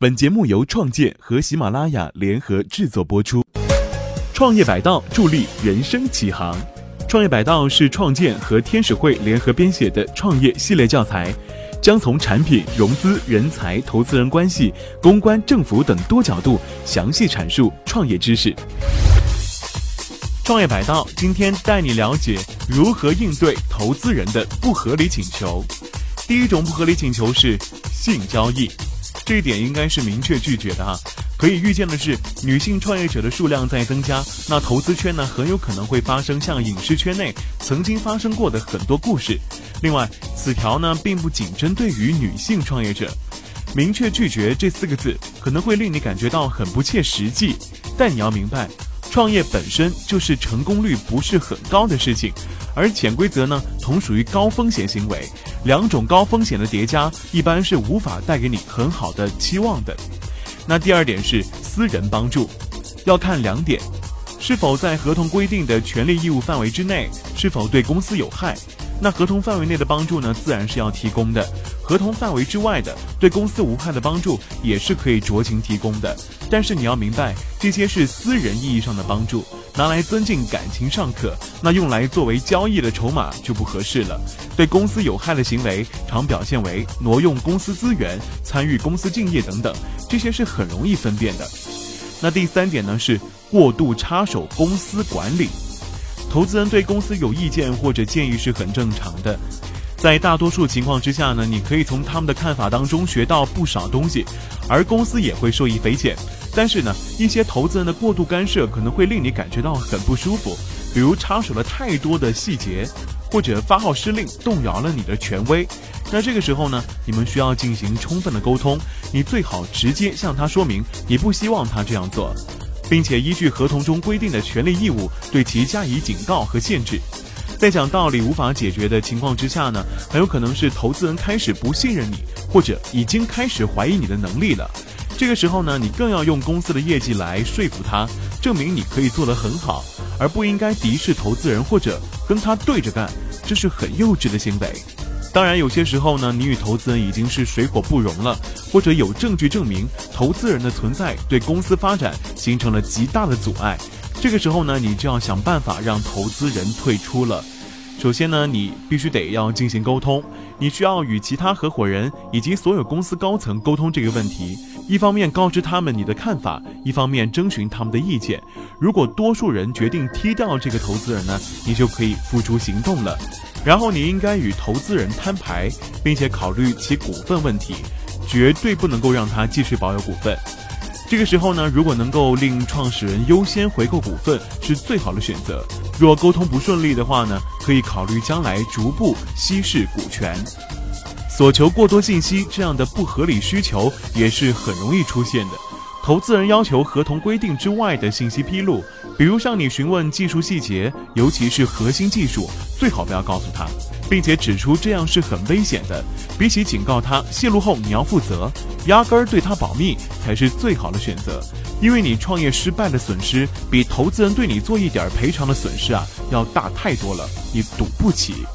本节目由创建和喜马拉雅联合制作播出。创业百道助力人生起航。创业百道是创建和天使会联合编写的创业系列教材，将从产品、融资、人才、投资人关系、公关、政府等多角度详细阐述创业知识。创业百道今天带你了解如何应对投资人的不合理请求。第一种不合理请求是性交易。这一点应该是明确拒绝的啊。可以预见的是，女性创业者的数量在增加，那投资圈呢很有可能会发生像影视圈内曾经发生过的很多故事。另外，此条呢并不仅针对于女性创业者，明确拒绝这四个字可能会令你感觉到很不切实际，但你要明白，创业本身就是成功率不是很高的事情。而潜规则呢，同属于高风险行为，两种高风险的叠加，一般是无法带给你很好的期望的。那第二点是私人帮助，要看两点：是否在合同规定的权利义务范围之内，是否对公司有害。那合同范围内的帮助呢，自然是要提供的；合同范围之外的，对公司无害的帮助也是可以酌情提供的。但是你要明白，这些是私人意义上的帮助，拿来增进感情尚可，那用来作为交易的筹码就不合适了。对公司有害的行为，常表现为挪用公司资源、参与公司竞业等等，这些是很容易分辨的。那第三点呢，是过度插手公司管理。投资人对公司有意见或者建议是很正常的，在大多数情况之下呢，你可以从他们的看法当中学到不少东西，而公司也会受益匪浅。但是呢，一些投资人的过度干涉可能会令你感觉到很不舒服，比如插手了太多的细节，或者发号施令，动摇了你的权威。那这个时候呢，你们需要进行充分的沟通，你最好直接向他说明你不希望他这样做。并且依据合同中规定的权利义务，对其加以警告和限制。在讲道理无法解决的情况之下呢，很有可能是投资人开始不信任你，或者已经开始怀疑你的能力了。这个时候呢，你更要用公司的业绩来说服他，证明你可以做得很好，而不应该敌视投资人或者跟他对着干，这是很幼稚的行为。当然，有些时候呢，你与投资人已经是水火不容了，或者有证据证明投资人的存在对公司发展形成了极大的阻碍。这个时候呢，你就要想办法让投资人退出了。首先呢，你必须得要进行沟通，你需要与其他合伙人以及所有公司高层沟通这个问题。一方面告知他们你的看法，一方面征询他们的意见。如果多数人决定踢掉这个投资人呢，你就可以付诸行动了。然后你应该与投资人摊牌，并且考虑其股份问题，绝对不能够让他继续保有股份。这个时候呢，如果能够令创始人优先回购股份，是最好的选择。若沟通不顺利的话呢，可以考虑将来逐步稀释股权。索求过多信息这样的不合理需求也是很容易出现的。投资人要求合同规定之外的信息披露。比如向你询问技术细节，尤其是核心技术，最好不要告诉他，并且指出这样是很危险的。比起警告他泄露后你要负责，压根儿对他保密才是最好的选择。因为你创业失败的损失，比投资人对你做一点赔偿的损失啊要大太多了，你赌不起。